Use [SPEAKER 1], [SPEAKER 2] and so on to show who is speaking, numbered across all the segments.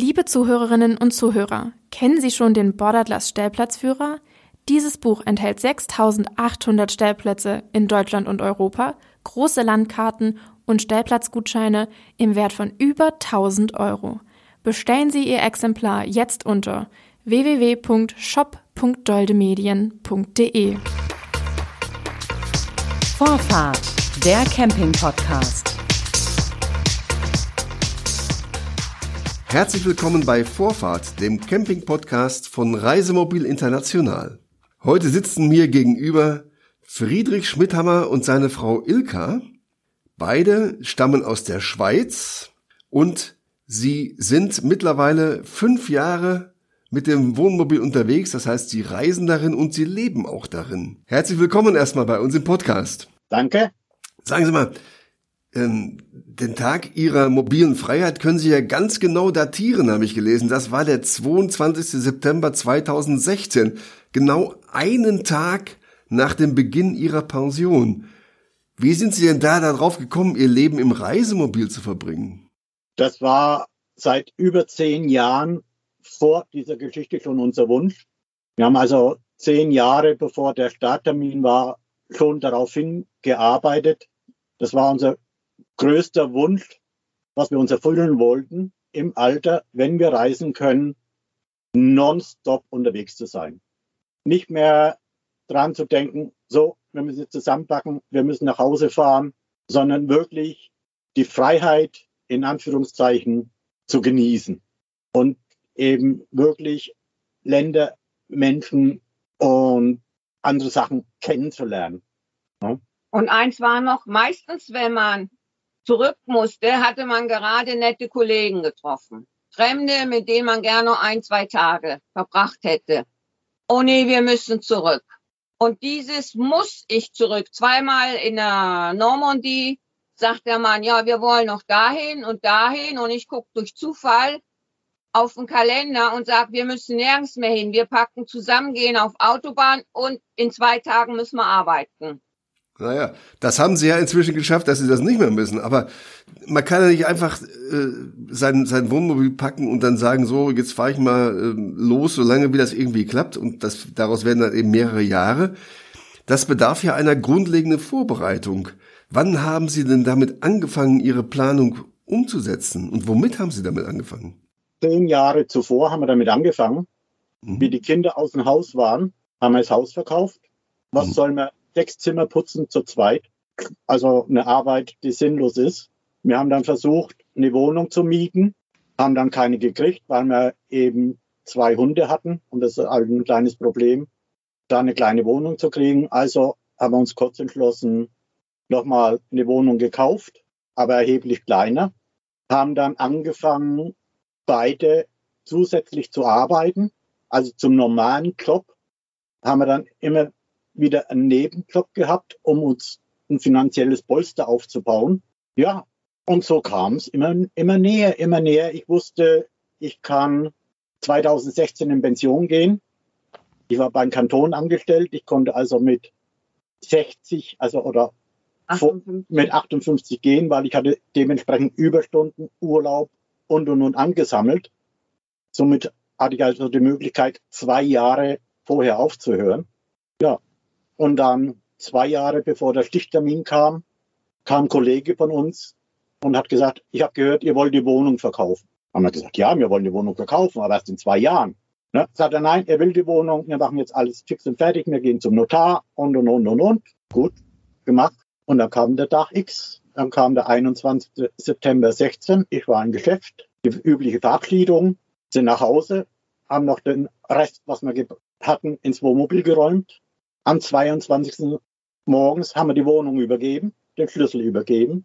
[SPEAKER 1] Liebe Zuhörerinnen und Zuhörer, kennen Sie schon den Borderglass Stellplatzführer? Dieses Buch enthält 6800 Stellplätze in Deutschland und Europa, große Landkarten und Stellplatzgutscheine im Wert von über 1000 Euro. Bestellen Sie Ihr Exemplar jetzt unter www.shop.doldemedien.de.
[SPEAKER 2] Vorfahrt, der Camping-Podcast.
[SPEAKER 3] Herzlich willkommen bei Vorfahrt, dem Camping-Podcast von Reisemobil International. Heute sitzen mir gegenüber Friedrich Schmidhammer und seine Frau Ilka. Beide stammen aus der Schweiz und sie sind mittlerweile fünf Jahre mit dem Wohnmobil unterwegs. Das heißt, sie reisen darin und sie leben auch darin. Herzlich willkommen erstmal bei uns im Podcast.
[SPEAKER 4] Danke.
[SPEAKER 3] Sagen Sie mal, den Tag Ihrer mobilen Freiheit können Sie ja ganz genau datieren, habe ich gelesen. Das war der 22. September 2016, genau einen Tag nach dem Beginn Ihrer Pension. Wie sind Sie denn da darauf gekommen, Ihr Leben im Reisemobil zu verbringen?
[SPEAKER 4] Das war seit über zehn Jahren vor dieser Geschichte schon unser Wunsch. Wir haben also zehn Jahre bevor der Starttermin war, schon darauf hingearbeitet. Das war unser größter Wunsch, was wir uns erfüllen wollten, im Alter, wenn wir reisen können, nonstop unterwegs zu sein. Nicht mehr dran zu denken, so, wir müssen jetzt zusammenpacken, wir müssen nach Hause fahren, sondern wirklich die Freiheit in Anführungszeichen zu genießen und eben wirklich Länder, Menschen und andere Sachen kennenzulernen.
[SPEAKER 5] Und eins war noch, meistens, wenn man zurück musste, hatte man gerade nette Kollegen getroffen. Fremde, mit denen man gerne ein, zwei Tage verbracht hätte. Oh nee, wir müssen zurück. Und dieses muss ich zurück. Zweimal in der Normandie sagt der Mann, ja, wir wollen noch dahin und dahin. Und ich gucke durch Zufall auf den Kalender und sage, wir müssen nirgends mehr hin. Wir packen zusammen, gehen auf Autobahn und in zwei Tagen müssen wir arbeiten.
[SPEAKER 3] Naja, das haben sie ja inzwischen geschafft, dass sie das nicht mehr müssen. Aber man kann ja nicht einfach äh, sein, sein Wohnmobil packen und dann sagen, so, jetzt fahre ich mal äh, los, solange wie das irgendwie klappt. Und das, daraus werden dann eben mehrere Jahre. Das bedarf ja einer grundlegenden Vorbereitung. Wann haben Sie denn damit angefangen, Ihre Planung umzusetzen? Und womit haben Sie damit angefangen?
[SPEAKER 4] Zehn Jahre zuvor haben wir damit angefangen. Mhm. Wie die Kinder aus dem Haus waren, haben wir das Haus verkauft. Was mhm. soll man sechs Zimmer putzen zu zweit. Also eine Arbeit, die sinnlos ist. Wir haben dann versucht, eine Wohnung zu mieten, haben dann keine gekriegt, weil wir eben zwei Hunde hatten und das ist halt ein kleines Problem, da eine kleine Wohnung zu kriegen. Also haben wir uns kurz entschlossen, nochmal eine Wohnung gekauft, aber erheblich kleiner, haben dann angefangen, beide zusätzlich zu arbeiten, also zum normalen Job, haben wir dann immer wieder einen Nebenjob gehabt, um uns ein finanzielles Polster aufzubauen. Ja, und so kam es immer, immer näher, immer näher. Ich wusste, ich kann 2016 in Pension gehen. Ich war beim Kanton angestellt. Ich konnte also mit 60, also oder 58. mit 58 gehen, weil ich hatte dementsprechend Überstunden, Urlaub und und und angesammelt. Somit hatte ich also die Möglichkeit, zwei Jahre vorher aufzuhören. Ja, und dann zwei Jahre bevor der Stichtermin kam, kam ein Kollege von uns und hat gesagt, ich habe gehört, ihr wollt die Wohnung verkaufen. Haben wir gesagt, ja, wir wollen die Wohnung verkaufen, aber erst in zwei Jahren. Ne? Sagt er, nein, er will die Wohnung, wir machen jetzt alles fix und fertig, wir gehen zum Notar und und und und und. Gut, gemacht. Und dann kam der Tag X, dann kam der 21. September 16, ich war im Geschäft, die übliche Verabschiedung, sind nach Hause, haben noch den Rest, was wir hatten, ins Wohnmobil geräumt, am 22. morgens haben wir die Wohnung übergeben, den Schlüssel übergeben.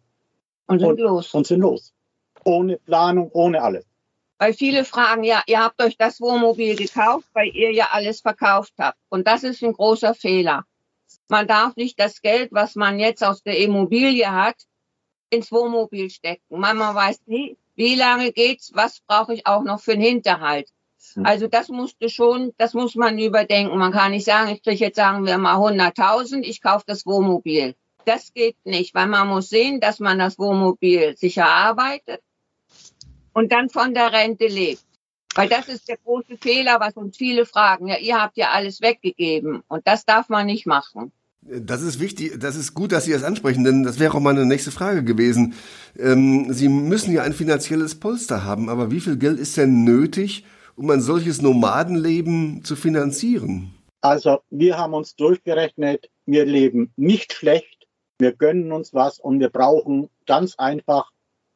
[SPEAKER 5] Und sind und, los.
[SPEAKER 4] Und sind los. Ohne Planung, ohne alles.
[SPEAKER 5] Weil viele fragen, ja, ihr habt euch das Wohnmobil gekauft, weil ihr ja alles verkauft habt. Und das ist ein großer Fehler. Man darf nicht das Geld, was man jetzt aus der Immobilie hat, ins Wohnmobil stecken. Man, man weiß nie, wie lange geht's, was brauche ich auch noch für einen Hinterhalt. Hm. Also das musste schon, das muss man überdenken. Man kann nicht sagen, ich kriege jetzt sagen wir mal 100.000, ich kaufe das Wohnmobil. Das geht nicht, weil man muss sehen, dass man das Wohnmobil sich erarbeitet. und dann von der Rente lebt. Weil das ist der große Fehler, was uns viele fragen. Ja, ihr habt ja alles weggegeben und das darf man nicht machen.
[SPEAKER 3] Das ist wichtig, das ist gut, dass Sie das ansprechen, denn das wäre auch meine nächste Frage gewesen. Ähm, Sie müssen ja ein finanzielles Polster haben, aber wie viel Geld ist denn nötig, um ein solches Nomadenleben zu finanzieren?
[SPEAKER 4] Also wir haben uns durchgerechnet, wir leben nicht schlecht, wir gönnen uns was und wir brauchen ganz einfach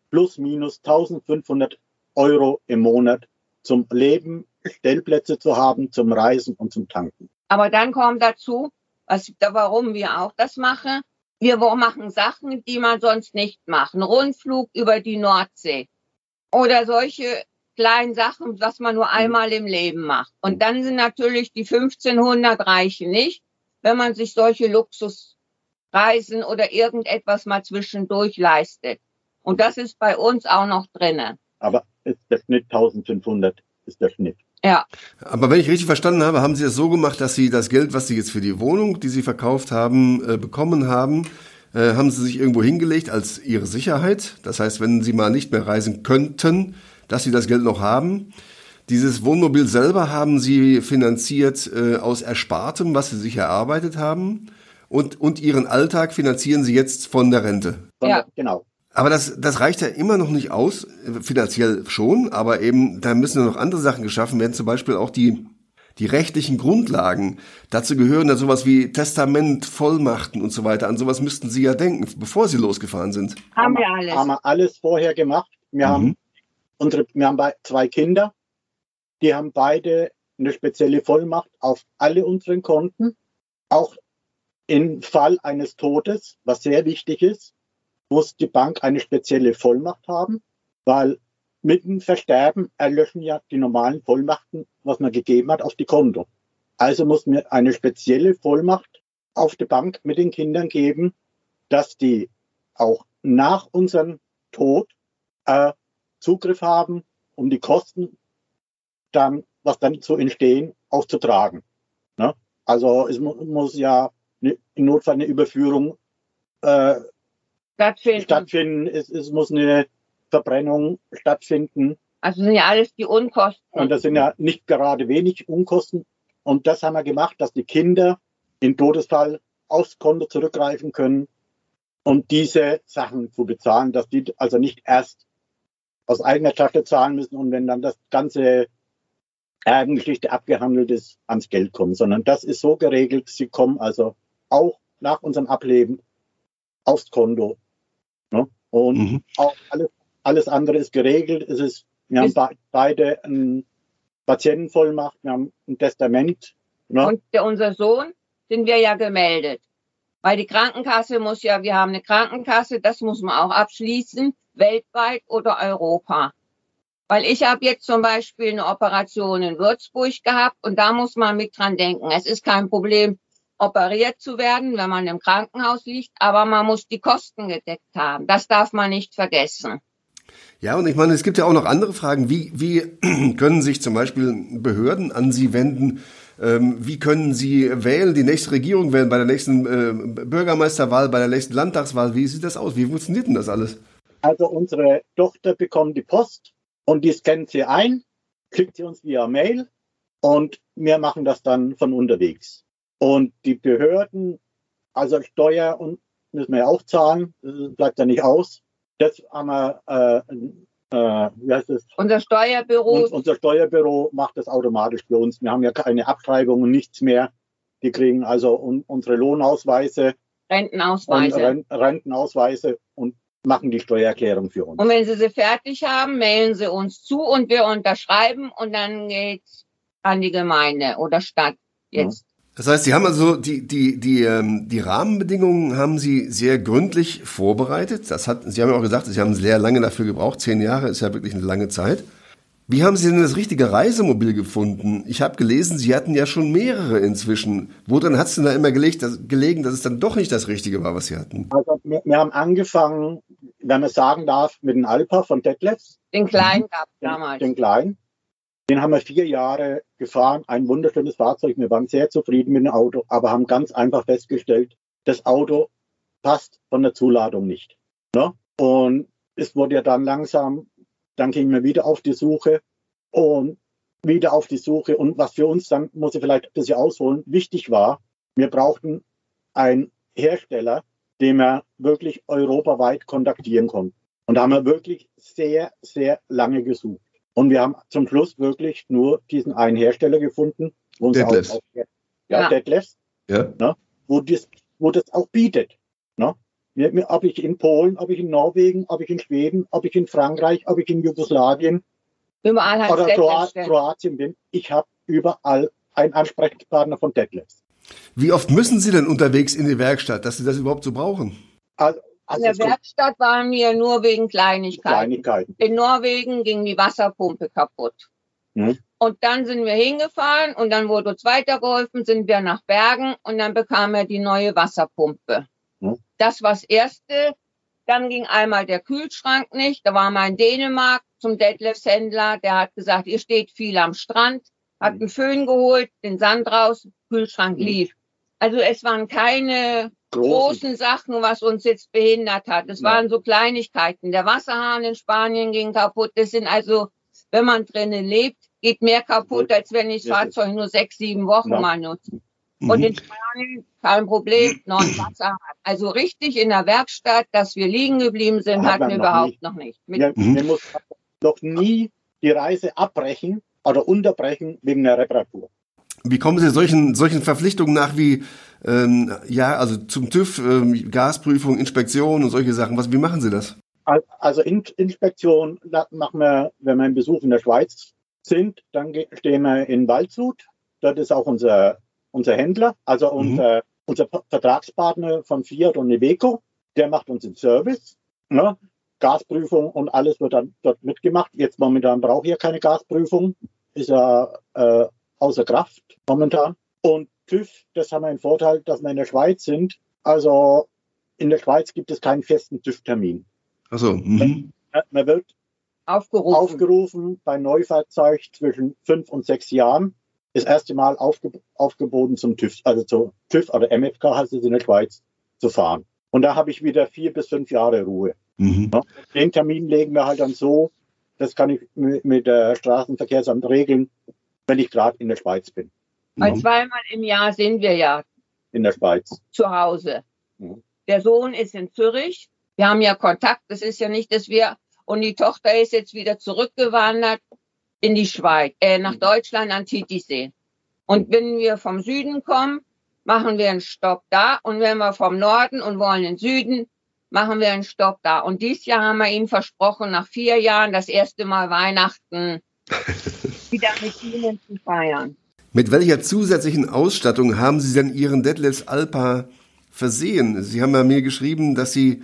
[SPEAKER 4] plus minus 1500 Euro im Monat zum Leben, Stellplätze zu haben, zum Reisen und zum Tanken.
[SPEAKER 5] Aber dann kommt dazu, was, warum wir auch das machen. Wir machen Sachen, die man sonst nicht macht. Rundflug über die Nordsee oder solche kleinen Sachen, was man nur mhm. einmal im Leben macht. Und dann sind natürlich die 1500 reichen nicht, wenn man sich solche Luxusreisen oder irgendetwas mal zwischendurch leistet. Und das ist bei uns auch noch drinnen.
[SPEAKER 4] Aber ist der Schnitt 1500 ist der Schnitt.
[SPEAKER 5] Ja.
[SPEAKER 3] Aber wenn ich richtig verstanden habe, haben Sie es so gemacht, dass Sie das Geld, was Sie jetzt für die Wohnung, die Sie verkauft haben, äh, bekommen haben, äh, haben Sie sich irgendwo hingelegt als Ihre Sicherheit. Das heißt, wenn Sie mal nicht mehr reisen könnten, dass Sie das Geld noch haben. Dieses Wohnmobil selber haben Sie finanziert äh, aus Erspartem, was Sie sich erarbeitet haben. Und, und Ihren Alltag finanzieren Sie jetzt von der Rente.
[SPEAKER 4] Ja, genau.
[SPEAKER 3] Aber das, das reicht ja immer noch nicht aus, finanziell schon, aber eben, da müssen noch andere Sachen geschaffen werden, zum Beispiel auch die, die rechtlichen Grundlagen. Dazu gehören ja sowas wie Testament, Vollmachten und so weiter. An sowas müssten Sie ja denken, bevor Sie losgefahren sind.
[SPEAKER 4] Haben wir alles. Haben wir alles vorher gemacht. Wir mhm. haben unsere, wir haben zwei Kinder, die haben beide eine spezielle Vollmacht auf alle unseren Konten, auch im Fall eines Todes, was sehr wichtig ist muss die Bank eine spezielle Vollmacht haben, weil mit dem Versterben erlöschen ja die normalen Vollmachten, was man gegeben hat, auf die Konto. Also muss mir eine spezielle Vollmacht auf die Bank mit den Kindern geben, dass die auch nach unserem Tod äh, Zugriff haben, um die Kosten dann, was dann zu entstehen, aufzutragen. Ne? Also es mu muss ja ne, im Notfall eine Überführung äh, stattfinden. stattfinden. Es, es muss eine Verbrennung stattfinden.
[SPEAKER 5] Also sind ja alles die Unkosten.
[SPEAKER 4] Und das sind ja nicht gerade wenig Unkosten. Und das haben wir gemacht, dass die Kinder im Todesfall aufs Konto zurückgreifen können um diese Sachen zu bezahlen, dass die also nicht erst aus eigener Tasche zahlen müssen und wenn dann das ganze Erbengeschichte abgehandelt ist, ans Geld kommen, sondern das ist so geregelt, sie kommen also auch nach unserem Ableben aufs Konto Ne? Und mhm. auch alles, alles andere ist geregelt. Es ist, wir haben be beide ein Patientenvollmacht, wir haben ein Testament.
[SPEAKER 5] Ne? Und der, unser Sohn sind wir ja gemeldet. Weil die Krankenkasse muss ja, wir haben eine Krankenkasse, das muss man auch abschließen, weltweit oder Europa. Weil ich habe jetzt zum Beispiel eine Operation in Würzburg gehabt und da muss man mit dran denken. Es ist kein Problem, operiert zu werden, wenn man im Krankenhaus liegt, aber man muss die Kosten gedeckt haben. Das darf man nicht vergessen.
[SPEAKER 3] Ja, und ich meine, es gibt ja auch noch andere Fragen. Wie, wie können sich zum Beispiel Behörden an Sie wenden? Ähm, wie können Sie wählen, die nächste Regierung wählen, bei der nächsten äh, Bürgermeisterwahl, bei der nächsten Landtagswahl? Wie sieht das aus? Wie funktioniert denn das alles?
[SPEAKER 4] Also unsere Tochter bekommt die Post und die scannt sie ein, klickt sie uns via Mail und wir machen das dann von unterwegs. Und die Behörden, also Steuer und müssen wir ja auch zahlen, das bleibt ja nicht aus. Das haben wir, äh, äh?
[SPEAKER 5] Unser Steuerbüro.
[SPEAKER 4] Und, unser Steuerbüro macht das automatisch für uns. Wir haben ja keine Abschreibungen, nichts mehr. Die kriegen also un unsere Lohnausweise.
[SPEAKER 5] Rentenausweise.
[SPEAKER 4] Und Rentenausweise und machen die Steuererklärung für uns.
[SPEAKER 5] Und wenn sie sie fertig haben, mailen sie uns zu und wir unterschreiben und dann geht's an die Gemeinde oder Stadt jetzt.
[SPEAKER 3] Das heißt, Sie haben also die, die, die, ähm, die Rahmenbedingungen haben Sie sehr gründlich vorbereitet. Das hat, Sie haben ja auch gesagt, Sie haben sehr lange dafür gebraucht. Zehn Jahre ist ja wirklich eine lange Zeit. Wie haben Sie denn das richtige Reisemobil gefunden? Ich habe gelesen, Sie hatten ja schon mehrere inzwischen. Woran hat es denn da immer gelegt, dass, gelegen, dass es dann doch nicht das Richtige war, was Sie hatten?
[SPEAKER 4] Also wir, wir haben angefangen, wenn man sagen darf, mit dem Alpa von Detlefs.
[SPEAKER 5] Den kleinen gab es damals.
[SPEAKER 4] Den, den kleinen. Den haben wir vier Jahre gefahren, ein wunderschönes Fahrzeug. Wir waren sehr zufrieden mit dem Auto, aber haben ganz einfach festgestellt, das Auto passt von der Zuladung nicht. Ne? Und es wurde ja dann langsam dann gingen wir wieder auf die Suche und wieder auf die Suche. Und was für uns dann, muss ich vielleicht ein bisschen ausholen, wichtig war, wir brauchten einen Hersteller, den wir wirklich europaweit kontaktieren konnten. Und da haben wir wirklich sehr, sehr lange gesucht. Und wir haben zum Schluss wirklich nur diesen einen Hersteller gefunden.
[SPEAKER 3] Wo Detlefs.
[SPEAKER 4] Auch, ja, ja, Detlefs. Ja. Ne, wo, das, wo das auch bietet. Ne? Ob ich in Polen, ob ich in Norwegen, ob ich in Schweden, ob ich in Frankreich, ob ich in Jugoslawien
[SPEAKER 5] überall
[SPEAKER 4] oder Kroat, Kroatien bin, ich habe überall einen Ansprechpartner von Detlefs.
[SPEAKER 3] Wie oft müssen Sie denn unterwegs in die Werkstatt, dass Sie das überhaupt so brauchen?
[SPEAKER 5] Also, also in der Werkstatt waren wir nur wegen Kleinigkeiten.
[SPEAKER 4] Kleinigkeiten.
[SPEAKER 5] In Norwegen ging die Wasserpumpe kaputt. Hm. Und dann sind wir hingefahren und dann wurde uns weitergeholfen, sind wir nach Bergen und dann bekam er die neue Wasserpumpe. Hm. Das war das Erste. Dann ging einmal der Kühlschrank nicht. Da war mal in Dänemark zum Detlefs Händler. Der hat gesagt, ihr steht viel am Strand. Hat hm. einen Föhn geholt, den Sand raus, Kühlschrank hm. lief. Also es waren keine großen, großen Sachen, was uns jetzt behindert hat. Es ja. waren so Kleinigkeiten. Der Wasserhahn in Spanien ging kaputt. Das sind also, wenn man drinnen lebt, geht mehr kaputt, als wenn ich das Fahrzeug nur sechs, sieben Wochen ja. mal nutze. Mhm. Und in Spanien kein Problem, neuen Wasserhahn. Also richtig in der Werkstatt, dass wir liegen geblieben sind, Hat hatten wir überhaupt nicht. noch nicht.
[SPEAKER 4] Mit ja, mhm. Wir mussten noch nie die Reise abbrechen oder unterbrechen wegen der Reparatur.
[SPEAKER 3] Wie kommen Sie solchen, solchen Verpflichtungen nach wie, ähm, ja, also zum TÜV, ähm, Gasprüfung, Inspektion und solche Sachen? Was, wie machen Sie das?
[SPEAKER 4] Also In Inspektion machen wir, wenn wir einen Besuch in der Schweiz sind, dann stehen wir in Waldshut. Dort ist auch unser, unser Händler, also mhm. unser, unser Vertragspartner von Fiat und Iveco. Der macht uns den Service. Ne? Gasprüfung und alles wird dann dort mitgemacht. Jetzt momentan brauche ich ja keine Gasprüfung. Ist ja äh, außer Kraft momentan. Und TÜV, das haben wir einen Vorteil, dass wir in der Schweiz sind. Also in der Schweiz gibt es keinen festen TÜV-Termin.
[SPEAKER 3] Also mhm.
[SPEAKER 4] man wird aufgerufen. aufgerufen bei Neufahrzeug zwischen fünf und sechs Jahren. Das erste Mal aufge aufgeboten zum TÜV, also zu TÜV oder MFK heißt es in der Schweiz, zu fahren. Und da habe ich wieder vier bis fünf Jahre Ruhe. Mhm. Den Termin legen wir halt dann so, das kann ich mit der Straßenverkehrsamt regeln, wenn ich gerade in der Schweiz bin.
[SPEAKER 5] Weil mhm. zweimal im Jahr sind wir ja
[SPEAKER 4] in der Schweiz
[SPEAKER 5] zu Hause. Mhm. Der Sohn ist in Zürich. Wir haben ja Kontakt. Das ist ja nicht, dass wir und die Tochter ist jetzt wieder zurückgewandert in die Schweiz, äh, nach mhm. Deutschland an Titisee. Und wenn wir vom Süden kommen, machen wir einen Stopp da. Und wenn wir vom Norden und wollen in den Süden, machen wir einen Stopp da. Und dieses Jahr haben wir ihm versprochen, nach vier Jahren das erste Mal Weihnachten wieder mit Ihnen zu feiern.
[SPEAKER 3] Mit welcher zusätzlichen Ausstattung haben Sie denn Ihren Detlefs Alpa versehen? Sie haben ja mir geschrieben, dass Sie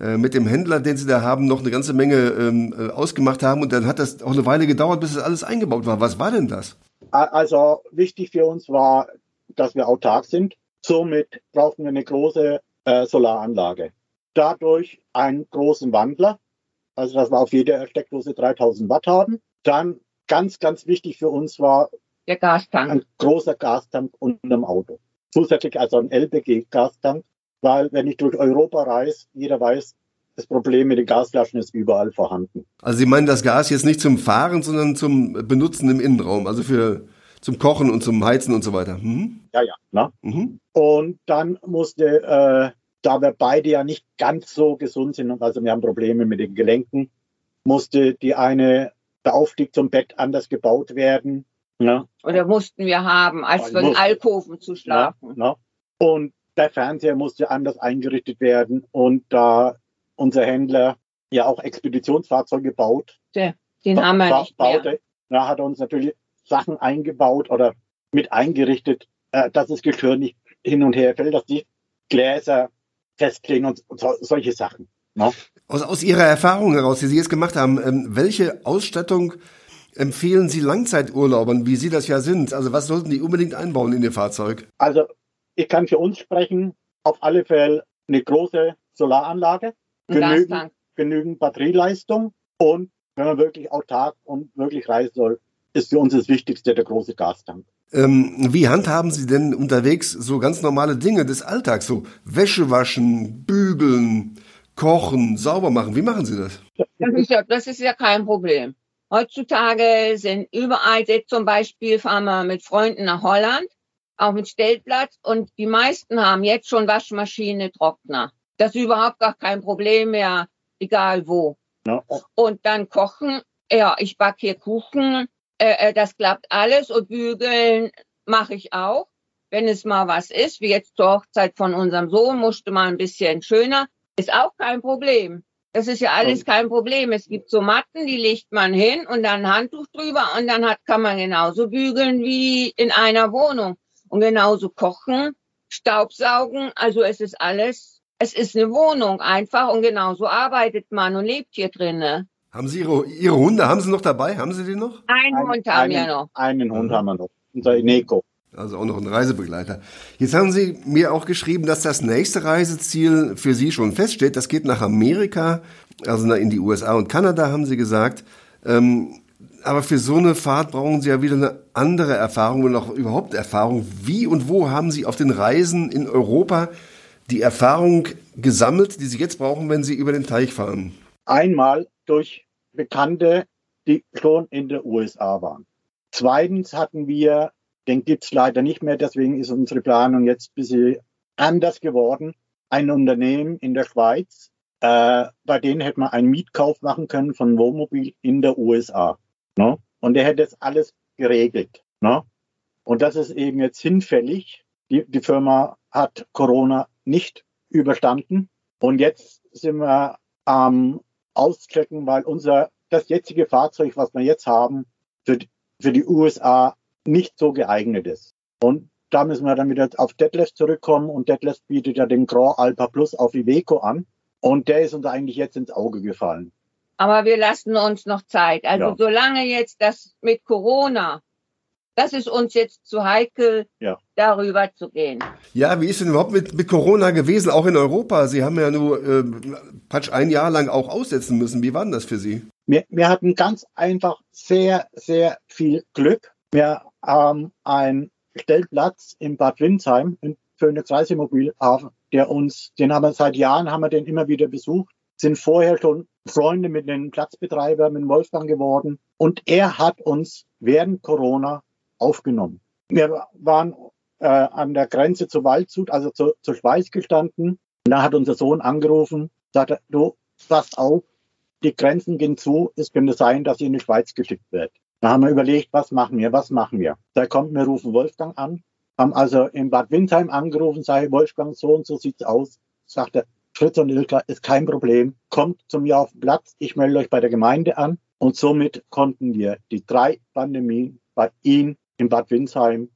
[SPEAKER 3] äh, mit dem Händler, den Sie da haben, noch eine ganze Menge ähm, äh, ausgemacht haben und dann hat das auch eine Weile gedauert, bis das alles eingebaut war. Was war denn das?
[SPEAKER 4] Also wichtig für uns war, dass wir autark sind. Somit brauchten wir eine große äh, Solaranlage. Dadurch einen großen Wandler, also dass wir auf jeder Steckdose 3000 Watt haben. Dann ganz, ganz wichtig für uns war
[SPEAKER 5] der Gastank.
[SPEAKER 4] Ein großer Gastank unter dem Auto. Zusätzlich also ein LPG-Gastank, weil wenn ich durch Europa reise, jeder weiß, das Problem mit den Gasflaschen ist überall vorhanden.
[SPEAKER 3] Also Sie meinen das Gas jetzt nicht zum Fahren, sondern zum Benutzen im Innenraum, also für zum Kochen und zum Heizen und so weiter. Mhm.
[SPEAKER 4] Ja, ja. Ne? Mhm. Und dann musste, äh, da wir beide ja nicht ganz so gesund sind, also wir haben Probleme mit den Gelenken, musste die eine der Aufstieg zum Bett anders gebaut werden.
[SPEAKER 5] Ne? Oder mussten wir haben, als wir in Alkoven zu schlafen.
[SPEAKER 4] Ne? Und der Fernseher musste anders eingerichtet werden. Und da unser Händler ja auch Expeditionsfahrzeuge baut,
[SPEAKER 5] den haben wir nicht baute, mehr.
[SPEAKER 4] Da hat er uns natürlich Sachen eingebaut oder mit eingerichtet, äh, dass das Geschirr nicht hin und her fällt, dass die Gläser festkleben und so, solche Sachen. Ne?
[SPEAKER 3] Aus, aus Ihrer Erfahrung heraus, die Sie jetzt gemacht haben, ähm, welche Ausstattung empfehlen Sie Langzeiturlaubern, wie Sie das ja sind? Also was sollten die unbedingt einbauen in Ihr Fahrzeug?
[SPEAKER 4] Also ich kann für uns sprechen, auf alle Fälle eine große Solaranlage, genügend, genügend Batterieleistung und wenn man wirklich autark und wirklich reisen soll, ist für uns das Wichtigste der große Gastank.
[SPEAKER 3] Ähm, wie handhaben Sie denn unterwegs so ganz normale Dinge des Alltags, so Wäsche waschen, bügeln, kochen, sauber machen? Wie machen Sie das?
[SPEAKER 5] Das ist ja, das ist ja kein Problem. Heutzutage sind überall, jetzt zum Beispiel fahren wir mit Freunden nach Holland, auf den Stellplatz und die meisten haben jetzt schon Waschmaschine, Trockner. Das ist überhaupt gar kein Problem mehr, egal wo.
[SPEAKER 4] Ja.
[SPEAKER 5] Und dann kochen, ja, ich backe hier Kuchen, äh, äh, das klappt alles und bügeln mache ich auch. Wenn es mal was ist, wie jetzt zur Hochzeit von unserem Sohn, musste mal ein bisschen schöner, ist auch kein Problem. Das ist ja alles kein Problem. Es gibt so Matten, die legt man hin und dann ein Handtuch drüber und dann hat, kann man genauso bügeln wie in einer Wohnung und genauso kochen, Staubsaugen. Also es ist alles, es ist eine Wohnung einfach und genauso arbeitet man und lebt hier drinnen.
[SPEAKER 3] Haben Sie Ihre, Ihre Hunde, haben Sie noch dabei? Haben Sie die noch?
[SPEAKER 5] Einen
[SPEAKER 4] Ein-
[SPEAKER 5] Hund haben wir
[SPEAKER 4] einen,
[SPEAKER 5] noch.
[SPEAKER 4] Einen Hund
[SPEAKER 3] Mhm.
[SPEAKER 4] haben wir noch. Unser Neko.
[SPEAKER 3] Also auch noch ein Reisebegleiter. Jetzt haben Sie mir auch geschrieben, dass das nächste Reiseziel für Sie schon feststeht. Das geht nach Amerika, also in die USA und Kanada, haben Sie gesagt. Ähm, aber für so eine Fahrt brauchen Sie ja wieder eine andere Erfahrung und auch überhaupt Erfahrung. Wie und wo haben Sie auf den Reisen in Europa die Erfahrung gesammelt, die Sie jetzt brauchen, wenn Sie über den Teich fahren?
[SPEAKER 4] Einmal durch Bekannte, die schon in der USA waren. Zweitens hatten wir, den gibt's leider nicht mehr, deswegen ist unsere Planung jetzt ein bisschen anders geworden. Ein Unternehmen in der Schweiz, äh, bei denen hätte man einen Mietkauf machen können von Wohnmobil in der USA. Ne? Und der hätte das alles geregelt. Ne? Und das ist eben jetzt hinfällig. Die, die Firma hat Corona nicht überstanden. Und jetzt sind wir am auschecken, weil unser, das jetzige Fahrzeug, was wir jetzt haben, für, für die USA nicht so geeignet ist. Und da müssen wir dann wieder auf Detlef zurückkommen und Detlef bietet ja den Grand Alpa Plus auf Iveco an. Und der ist uns eigentlich jetzt ins Auge gefallen.
[SPEAKER 5] Aber wir lassen uns noch Zeit. Also
[SPEAKER 4] Ja.
[SPEAKER 5] solange jetzt das mit Corona, das ist uns jetzt zu heikel,
[SPEAKER 4] Ja.
[SPEAKER 5] darüber zu gehen.
[SPEAKER 3] Ja, wie ist denn überhaupt mit, mit Corona gewesen, auch in Europa? Sie haben ja nur äh, Patsch ein Jahr lang auch aussetzen müssen. Wie war denn das für Sie?
[SPEAKER 4] Wir, wir hatten ganz einfach sehr, sehr viel Glück. Wir haben einen Stellplatz in Bad Windsheim, in Phoenix Reisemobilhafen, der uns, den haben wir seit Jahren, haben wir den immer wieder besucht, sind vorher schon Freunde mit den Platzbetreibern, mit Wolfgang geworden. Und er hat uns während Corona aufgenommen. Wir waren äh, an der Grenze zu Waldshut, also zu, zur Schweiz gestanden. Und da hat unser Sohn angerufen, sagte, du, pass auf, die Grenzen gehen zu, es könnte sein, dass ihr in die Schweiz geschickt wird. Da haben wir überlegt, was machen wir, was machen wir. Da kommt, wir rufen Wolfgang an, haben also in Bad Windsheim angerufen, sage Wolfgang, so und so sieht's aus. Sagte, Fritz und Ilka, ist kein Problem, kommt zu mir auf den Platz, ich melde euch bei der Gemeinde an. Und somit konnten wir die drei Pandemien bei ihm in Bad Windsheim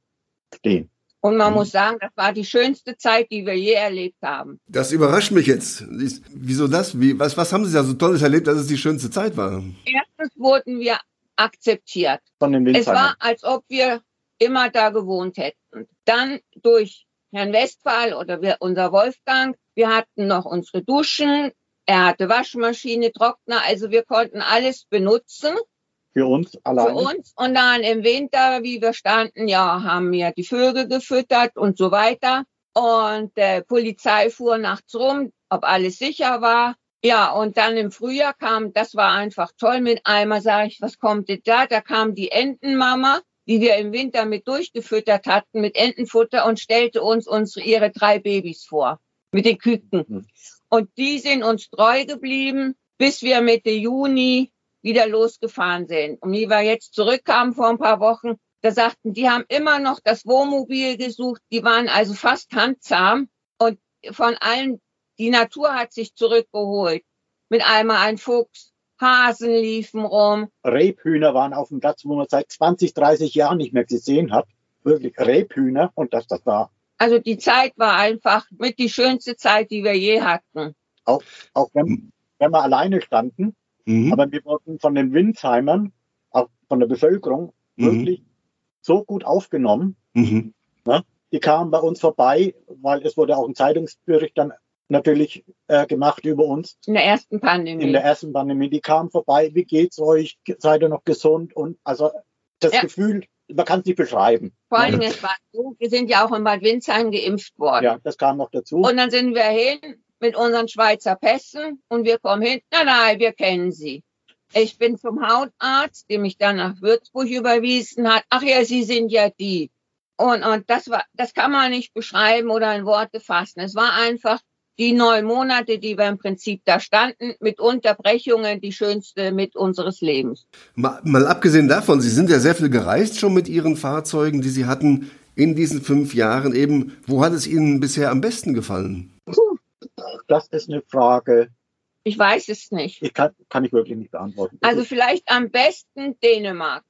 [SPEAKER 4] stehen.
[SPEAKER 5] Und man
[SPEAKER 3] Mhm.
[SPEAKER 5] muss sagen, das war die schönste Zeit, die wir je erlebt haben.
[SPEAKER 3] Das überrascht mich jetzt. Wieso das? Wie, was, was haben Sie da so Tolles erlebt, dass es die schönste Zeit war?
[SPEAKER 5] Erstens wurden wir akzeptiert.
[SPEAKER 4] Von den
[SPEAKER 5] Es war, als ob wir immer da gewohnt hätten. Dann durch Herrn Westphal oder wir, unser Wolfgang, wir hatten noch unsere Duschen, er hatte Waschmaschine, Trockner, also wir konnten alles benutzen
[SPEAKER 4] für uns
[SPEAKER 5] für
[SPEAKER 4] alleine.
[SPEAKER 5] uns. Und dann im Winter, wie wir standen, ja, haben wir die Vögel gefüttert und so weiter. Und äh, Polizei fuhr nachts rum, ob alles sicher war. Ja, und dann im Frühjahr kam, das war einfach toll mit Eimer, sage ich, was kommt denn da? Da kam die Entenmama, die wir im Winter mit durchgefüttert hatten, mit Entenfutter und stellte uns unsere, ihre drei Babys vor, mit den Küken.
[SPEAKER 4] Mhm.
[SPEAKER 5] Und die sind uns treu geblieben, bis wir Mitte Juni wieder losgefahren sind. Und wie wir jetzt zurückkamen vor ein paar Wochen, da sagten, die haben immer noch das Wohnmobil gesucht, die waren also fast handzahm und von allen, die Natur hat sich zurückgeholt. Mit einmal ein Fuchs, Hasen liefen rum.
[SPEAKER 4] Rebhühner waren auf dem Platz, wo man seit 20, 30 Jahren nicht mehr gesehen hat. Wirklich Rebhühner und das, das war
[SPEAKER 5] Also die Zeit war einfach mit die schönste Zeit, die wir je hatten.
[SPEAKER 4] auch wenn, wenn wir alleine standen,
[SPEAKER 3] Mhm.
[SPEAKER 4] aber wir wurden von den Windsheimern, auch von der Bevölkerung,
[SPEAKER 3] Mhm.
[SPEAKER 4] wirklich so gut aufgenommen.
[SPEAKER 3] Mhm.
[SPEAKER 4] Die kamen bei uns vorbei, weil es wurde auch ein Zeitungsbericht dann natürlich äh, gemacht über uns
[SPEAKER 5] In der ersten Pandemie.
[SPEAKER 4] in der ersten Pandemie. Die kamen vorbei, wie geht's euch? Seid ihr noch gesund? Und also das
[SPEAKER 5] Ja.
[SPEAKER 4] Gefühl, man kann es nicht beschreiben.
[SPEAKER 5] Vor allen Dingen, es war so, wir sind ja auch in Bad Windsheim geimpft worden.
[SPEAKER 4] Ja, das kam noch dazu.
[SPEAKER 5] Und dann sind wir hin mit unseren Schweizer Pässen und wir kommen hin. Nein, nein, wir kennen sie. Ich bin zum Hautarzt, der mich dann nach Würzburg überwiesen hat. Ach ja, Sie sind ja die. Und, und das war, das kann man nicht beschreiben oder in Worte fassen. Es war einfach die neun Monate, die wir im Prinzip da standen, mit Unterbrechungen, die schönste mit unseres Lebens.
[SPEAKER 3] Mal, mal abgesehen davon, Sie sind ja sehr viel gereist schon mit Ihren Fahrzeugen, die Sie hatten in diesen fünf Jahren eben. Wo hat es Ihnen bisher am besten gefallen?
[SPEAKER 4] Das ist eine Frage,
[SPEAKER 5] Ich weiß es nicht.
[SPEAKER 4] ich kann, kann ich wirklich nicht beantworten.
[SPEAKER 5] Also vielleicht am besten Dänemark.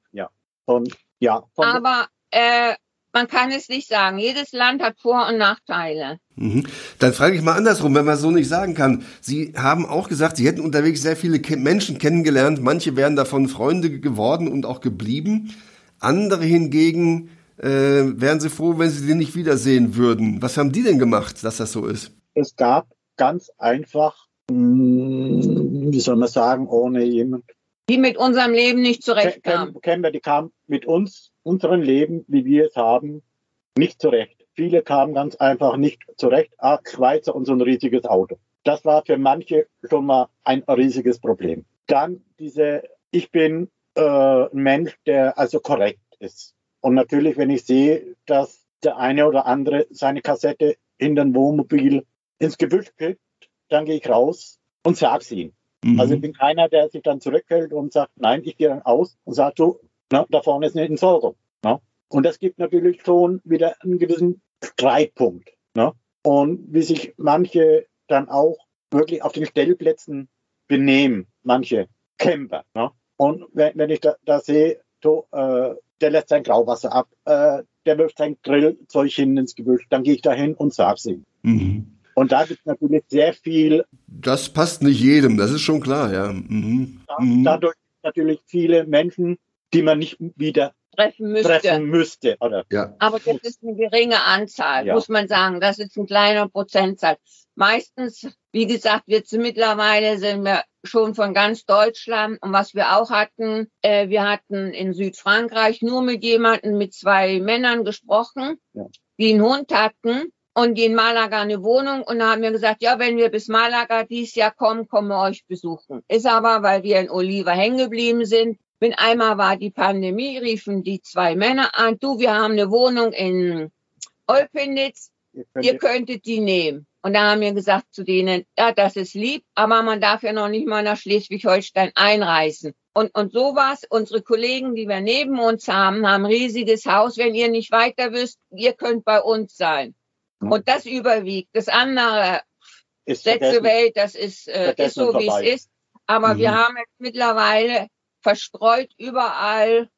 [SPEAKER 4] von, ja, von,
[SPEAKER 5] Aber äh, man kann es nicht sagen. Jedes Land hat Vor- und Nachteile.
[SPEAKER 3] Mhm. Dann frage ich mal andersrum, wenn man so nicht sagen kann. Sie haben auch gesagt, Sie hätten unterwegs sehr viele Menschen kennengelernt. Manche wären davon Freunde geworden und auch geblieben. Andere hingegen äh, wären Sie froh, wenn Sie die nicht wiedersehen würden. Was haben die denn gemacht, dass das so ist?
[SPEAKER 4] es gab ganz einfach, mh, wie soll man sagen, ohne jemand.
[SPEAKER 5] Die mit unserem Leben nicht zurechtkamen.
[SPEAKER 4] Kennen wir, die kamen mit uns, unseren Leben, wie wir es haben, nicht zurecht. Viele kamen ganz einfach nicht zurecht. Ah, Schweizer und so ein riesiges Auto. Das war für manche schon mal ein riesiges Problem. Dann diese, ich bin äh, ein Mensch, der also korrekt ist. Und natürlich, wenn ich sehe, dass der eine oder andere seine Kassette in den Wohnmobil ins Gebüsch kriegt, dann gehe ich raus und sag's ihm.
[SPEAKER 3] Mhm.
[SPEAKER 4] Also ich bin keiner, der sich dann zurückhält und sagt, nein, ich gehe dann aus und sage, du, na, da vorne ist eine Entsorgung. Na? Und das gibt natürlich schon wieder einen gewissen Streitpunkt. Na? Und wie sich manche dann auch wirklich auf den Stellplätzen benehmen, manche Camper. Na? Und wenn, wenn ich da, da sehe, du, äh, der lässt sein Grauwasser ab, äh, der wirft sein Grillzeug hin ins Gebüsch, dann gehe ich da hin und sag's ihm.
[SPEAKER 3] Mhm.
[SPEAKER 4] Und da gibt es natürlich sehr viel
[SPEAKER 3] Das passt nicht jedem, das ist schon klar, ja. Mhm.
[SPEAKER 4] Da-
[SPEAKER 3] Mhm.
[SPEAKER 4] dadurch natürlich viele Menschen, die man nicht wieder
[SPEAKER 5] Treffen müsste.
[SPEAKER 4] treffen müsste. Oder
[SPEAKER 3] Ja.
[SPEAKER 5] Aber das ist eine geringe Anzahl,
[SPEAKER 4] Ja.
[SPEAKER 5] muss man sagen. Das ist ein kleiner Prozentsatz. Meistens, wie gesagt, jetzt mittlerweile sind wir schon von ganz Deutschland. Und was wir auch hatten, äh, wir hatten in Südfrankreich nur mit jemandem, mit zwei Männern gesprochen,
[SPEAKER 4] Ja.
[SPEAKER 5] die einen Hund hatten und die in Malaga eine Wohnung und da haben wir gesagt, ja, wenn wir bis Malaga dieses Jahr kommen, kommen wir euch besuchen. Ist aber, weil wir in Oliva hängen geblieben sind, wenn einmal war die Pandemie, riefen die zwei Männer an, du, wir haben eine Wohnung in Olpenitz,
[SPEAKER 4] ihr könnt,
[SPEAKER 5] ihr könntet die nehmen. Und da haben wir gesagt zu denen, ja, das ist lieb, aber man darf ja noch nicht mal nach Schleswig-Holstein einreisen. Und, und so war's. Unsere Kollegen, die wir neben uns haben, haben ein riesiges Haus. Wenn ihr nicht weiter wisst, ihr könnt bei uns sein.
[SPEAKER 4] Ja.
[SPEAKER 5] Und das überwiegt. Das andere,
[SPEAKER 4] ist
[SPEAKER 5] letzte. Welt, das ist, äh, ist so, wie es ist. Aber
[SPEAKER 3] Mhm.
[SPEAKER 5] wir haben jetzt mittlerweile verstreut überall,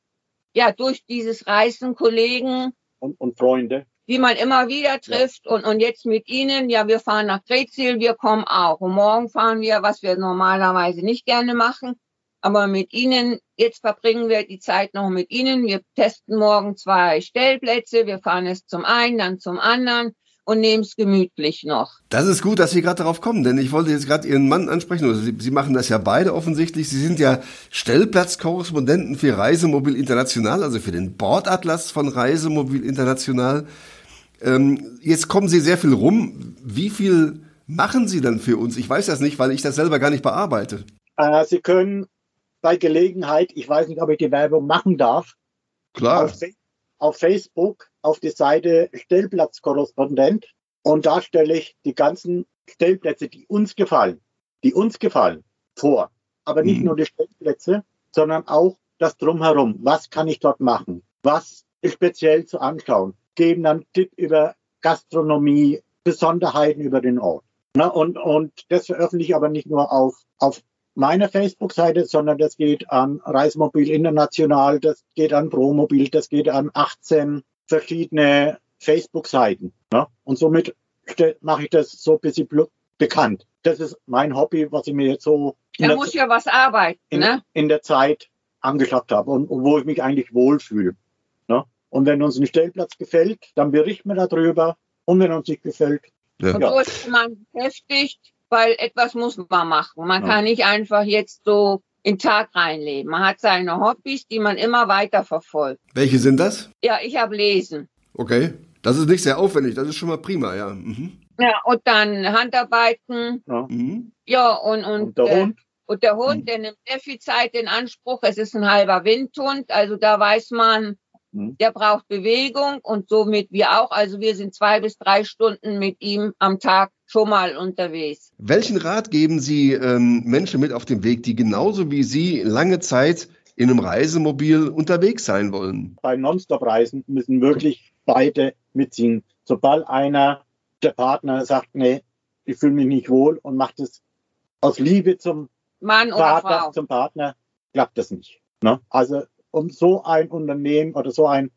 [SPEAKER 5] ja, durch dieses Reisen Kollegen,
[SPEAKER 4] Und, und Freunde.
[SPEAKER 5] die man immer wieder trifft. Und, und jetzt mit Ihnen, ja, wir fahren nach Gretzil, wir kommen auch. Und morgen fahren wir, was wir normalerweise nicht gerne machen. Aber mit Ihnen, jetzt verbringen wir die Zeit noch mit Ihnen. Wir testen morgen zwei Stellplätze. Wir fahren es zum einen, dann zum anderen und nehmen es gemütlich noch.
[SPEAKER 3] Das ist gut, dass Sie gerade darauf kommen, denn ich wollte jetzt gerade Ihren Mann ansprechen. Also Sie, Sie machen das ja beide offensichtlich. Sie sind ja Stellplatzkorrespondenten für Reisemobil International, also für den Bordatlas von Reisemobil International. Ähm, jetzt kommen Sie sehr viel rum. Wie viel machen Sie dann für uns? Ich weiß das nicht, weil ich das selber gar nicht bearbeite.
[SPEAKER 4] Äh, Sie können bei Gelegenheit, ich weiß nicht, ob ich die Werbung machen darf,
[SPEAKER 3] Klar.
[SPEAKER 4] auf, auf Facebook auf die Seite Stellplatzkorrespondent und da stelle ich die ganzen Stellplätze, die uns gefallen, die uns gefallen, vor. Aber nicht
[SPEAKER 3] Mhm.
[SPEAKER 4] nur die Stellplätze, sondern auch das Drumherum. Was kann ich dort machen? Was ist speziell zu anschauen? Geben dann Tipp über Gastronomie, Besonderheiten über den Ort. Na, und, und das veröffentliche ich aber nicht nur auf, auf meiner Facebook-Seite, sondern das geht an Reisemobil International, das geht an Promobil, das geht an 18 verschiedene Facebook-Seiten. Ne? Und somit mache ich das so ein bisschen bekannt. Das ist mein Hobby, was ich mir jetzt so in,
[SPEAKER 5] Da
[SPEAKER 4] der,
[SPEAKER 5] muss ja was arbeiten,
[SPEAKER 4] in,
[SPEAKER 5] ne?
[SPEAKER 4] in der Zeit angeschafft habe und, und wo ich mich eigentlich wohlfühle. Ne? Und wenn uns ein Stellplatz gefällt, dann berichten wir darüber. Und wenn uns nicht gefällt,
[SPEAKER 3] Ja.
[SPEAKER 5] Und so ist man beschäftigt, weil etwas muss man machen. Man
[SPEAKER 4] Ja.
[SPEAKER 5] kann nicht einfach jetzt so in den Tag reinleben. Man hat seine Hobbys, die man immer weiter verfolgt.
[SPEAKER 3] Welche sind das?
[SPEAKER 5] Ja, ich habe Lesen.
[SPEAKER 3] Okay. Das ist nicht sehr aufwendig, das ist schon mal prima, ja. Mhm.
[SPEAKER 5] Ja, und dann Handarbeiten.
[SPEAKER 4] ne?
[SPEAKER 3] Mhm.
[SPEAKER 5] Ja, und, und,
[SPEAKER 4] und der
[SPEAKER 5] äh,
[SPEAKER 4] Hund,
[SPEAKER 5] Und der Hund, der nimmt sehr viel Zeit in Anspruch. Es ist ein halber Windhund, also da weiß man,
[SPEAKER 4] Mhm.
[SPEAKER 5] der braucht Bewegung und somit wir auch. Also wir sind zwei bis drei Stunden mit ihm am Tag schon mal unterwegs.
[SPEAKER 3] Welchen Rat geben Sie ähm, Menschen mit auf den Weg, die genauso wie Sie lange Zeit in einem Reisemobil unterwegs sein wollen?
[SPEAKER 4] Bei Nonstop-Reisen müssen wirklich beide mitziehen. Sobald einer, der Partner sagt, nee, ich fühle mich nicht wohl und macht es aus Liebe zum
[SPEAKER 5] Mann oder
[SPEAKER 4] Partner,
[SPEAKER 5] Frau.
[SPEAKER 4] zum Partner, klappt das nicht. Ne? Also um so ein Unternehmen oder so ein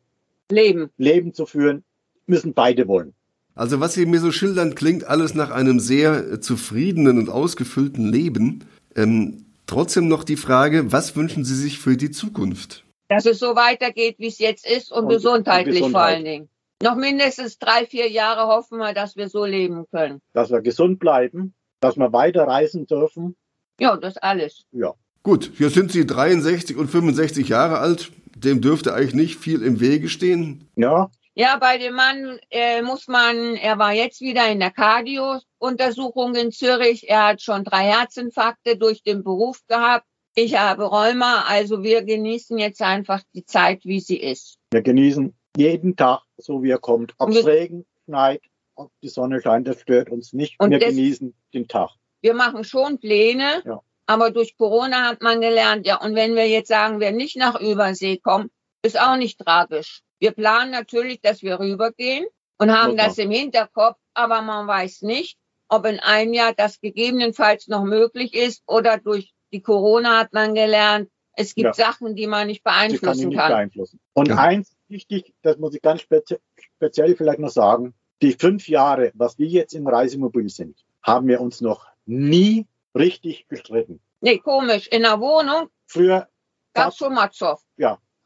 [SPEAKER 5] Leben.
[SPEAKER 4] Leben zu führen, müssen beide wollen.
[SPEAKER 3] Also was Sie mir so schildern, klingt alles nach einem sehr äh, zufriedenen und ausgefüllten Leben. Ähm, trotzdem noch die Frage, was wünschen Sie sich für die Zukunft?
[SPEAKER 5] Dass es so weitergeht, wie es jetzt ist und,
[SPEAKER 4] Und-
[SPEAKER 5] gesundheitlich
[SPEAKER 4] und
[SPEAKER 5] vor
[SPEAKER 4] Gesundheit.
[SPEAKER 5] allen Dingen. Noch mindestens drei, vier Jahre hoffen wir, dass wir so leben können.
[SPEAKER 4] Dass wir gesund bleiben, dass wir weiter reisen dürfen.
[SPEAKER 5] Ja, das alles.
[SPEAKER 4] Ja,
[SPEAKER 3] Gut, hier sind Sie 63 und 65 Jahre alt. Dem dürfte eigentlich nicht viel im Wege stehen.
[SPEAKER 4] ja,
[SPEAKER 5] Ja, bei dem Mann äh, muss man, er war jetzt wieder in der Cardio-Untersuchung in Zürich. Er hat schon drei Herzinfarkte durch den Beruf gehabt. Ich habe Rheuma, also wir genießen jetzt einfach die Zeit, wie sie ist.
[SPEAKER 4] wir genießen jeden Tag, so wie er kommt. Ob es Regen, schneit, ob die Sonne scheint, das stört uns nicht.
[SPEAKER 5] Und
[SPEAKER 4] wir
[SPEAKER 5] das-
[SPEAKER 4] genießen den Tag.
[SPEAKER 5] Wir machen schon Pläne,
[SPEAKER 4] Ja.
[SPEAKER 5] aber durch Corona hat man gelernt, ja, und wenn wir jetzt sagen, wir nicht nach Übersee kommen, ist auch nicht tragisch. Wir planen natürlich, dass wir rübergehen und haben das im Hinterkopf, aber man weiß nicht, ob in einem Jahr das gegebenenfalls noch möglich ist oder durch die Corona hat man gelernt, es gibt
[SPEAKER 4] Ja.
[SPEAKER 5] Sachen, die man nicht
[SPEAKER 4] Sie kann
[SPEAKER 5] beeinflussen
[SPEAKER 4] nicht
[SPEAKER 5] kann.
[SPEAKER 4] beeinflussen. Und
[SPEAKER 3] Ja.
[SPEAKER 4] eins wichtig, das muss ich ganz spezi speziell vielleicht noch sagen, die fünf Jahre, was wir jetzt im Reisemobil sind, haben wir uns noch nie richtig gestritten.
[SPEAKER 5] Nee, komisch. In der Wohnung
[SPEAKER 4] Früher
[SPEAKER 5] gab es schon mal Zoff.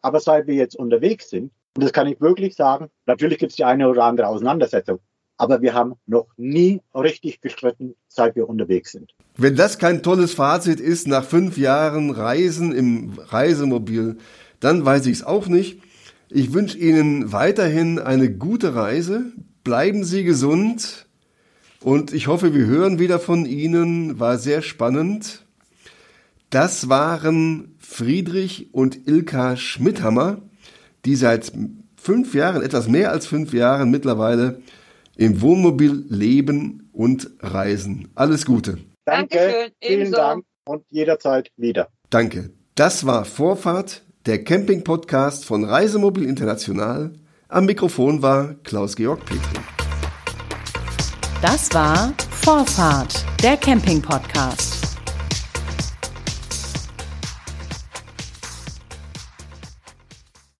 [SPEAKER 4] Aber seit wir jetzt unterwegs sind, und das kann ich wirklich sagen, natürlich gibt es die eine oder andere Auseinandersetzung, aber wir haben noch nie richtig gestritten, seit wir unterwegs sind.
[SPEAKER 3] Wenn das kein tolles Fazit ist nach fünf Jahren Reisen im Reisemobil, dann weiß ich es auch nicht. Ich wünsche Ihnen weiterhin eine gute Reise. Bleiben Sie gesund. Und ich hoffe, wir hören wieder von Ihnen. War sehr spannend. Das waren Friedrich und Ilka Schmidhammer, die seit fünf Jahren, etwas mehr als fünf Jahren mittlerweile im Wohnmobil leben und reisen. Alles Gute.
[SPEAKER 5] Dankeschön,
[SPEAKER 4] vielen
[SPEAKER 5] ebenso.
[SPEAKER 4] Dank und jederzeit wieder.
[SPEAKER 3] Danke. Das war Vorfahrt, der Camping-Podcast von Reisemobil International. Am Mikrofon war Klaus-Georg Petri.
[SPEAKER 2] Das war Vorfahrt, der Camping-Podcast.